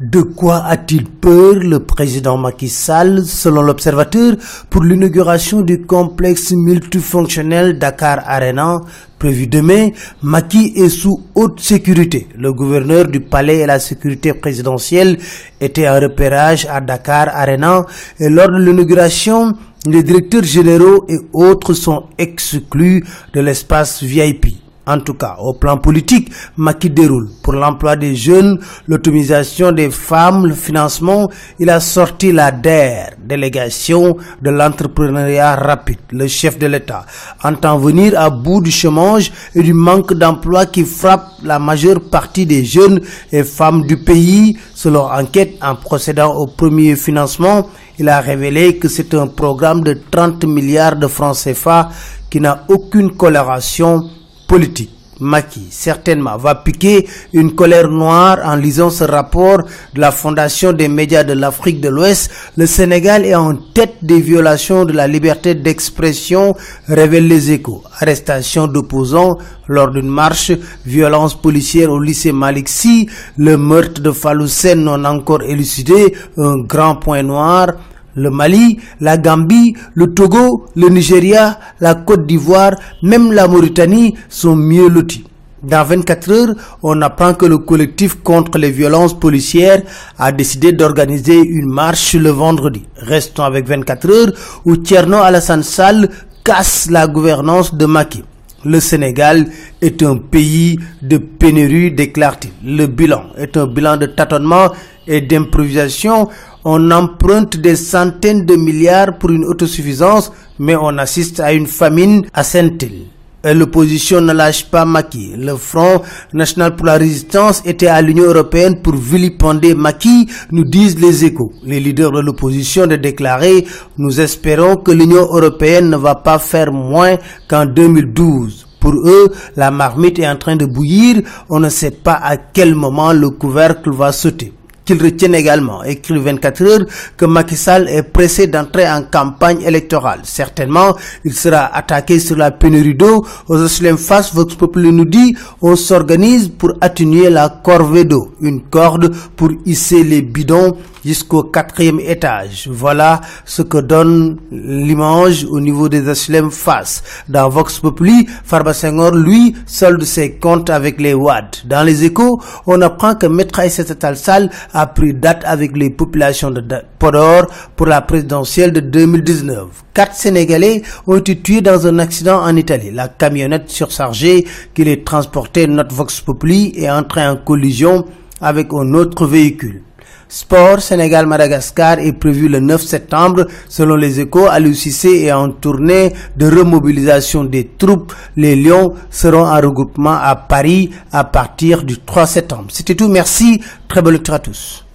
De quoi a-t-il peur le président Macky Sall selon l'observateur pour l'inauguration du complexe multifonctionnel Dakar Arena prévu demain? Macky est sous haute sécurité. Le gouverneur du palais et la sécurité présidentielle étaient en repérage à Dakar Arena et lors de l'inauguration les directeurs généraux et autres sont exclus de l'espace VIP. En tout cas, au plan politique, Macky déroule. Pour l'emploi des jeunes, l'autonomisation des femmes, le financement, il a sorti la DER, délégation de l'entrepreneuriat rapide. Le chef de l'État entend venir à bout du chômage et du manque d'emploi qui frappe la majeure partie des jeunes et femmes du pays. Selon enquête, en procédant au premier financement, il a révélé que c'est un programme de 30 milliards de francs CFA qui n'a aucune coloration politique. Maki, certainement, va piquer une colère noire en lisant ce rapport de la Fondation des médias de l'Afrique de l'Ouest. Le Sénégal est en tête des violations de la liberté d'expression, révèle les échos. Arrestation d'opposants lors d'une marche, violence policière au lycée Maliksi, le meurtre de Faloussen non encore élucidé, un grand point noir le Mali, la Gambie, le Togo, le Nigeria, la Côte d'Ivoire, même la Mauritanie sont mieux lotis. Dans 24 heures, on apprend que le collectif contre les violences policières a décidé d'organiser une marche le vendredi. Restons avec 24 heures où Tierno Alassane Sall casse la gouvernance de Maki. Le Sénégal est un pays de pénurie, déclare-t-il. Le bilan est un bilan de tâtonnement et d'improvisation on emprunte des centaines de milliards pour une autosuffisance, mais on assiste à une famine à Saint-Il. Et l'opposition ne lâche pas Maki. Le Front National pour la Résistance était à l'Union Européenne pour vilipender Maki, nous disent les échos. Les leaders de l'opposition ont déclaré « Nous espérons que l'Union Européenne ne va pas faire moins qu'en 2012 ». Pour eux, la marmite est en train de bouillir, on ne sait pas à quel moment le couvercle va sauter qu'il retienne également, écrit le 24 heures, que Macky Sall est pressé d'entrer en campagne électorale. Certainement, il sera attaqué sur la pénurie d'eau. Aux HLM face, Vox Populi nous dit, on s'organise pour atténuer la corvée d'eau. Une corde pour hisser les bidons jusqu'au quatrième étage. Voilà ce que donne l'image au niveau des HLM face. Dans Vox Populi, Farba Senghor, lui, solde ses comptes avec les WAD. Dans les échos, on apprend que Maître Aïssata Talsal a pris date avec les populations de Podor pour la présidentielle de 2019. Quatre Sénégalais ont été tués dans un accident en Italie. La camionnette surchargée qui les transportait notre Vox Populi est entrée en collision avec un autre véhicule. Sport Sénégal-Madagascar est prévu le 9 septembre. Selon les échos, Aliou Cissé est en tournée de remobilisation des troupes. Les Lions seront en regroupement à Paris à partir du 3 septembre. C'était tout. Merci. Très bonne lecture à tous.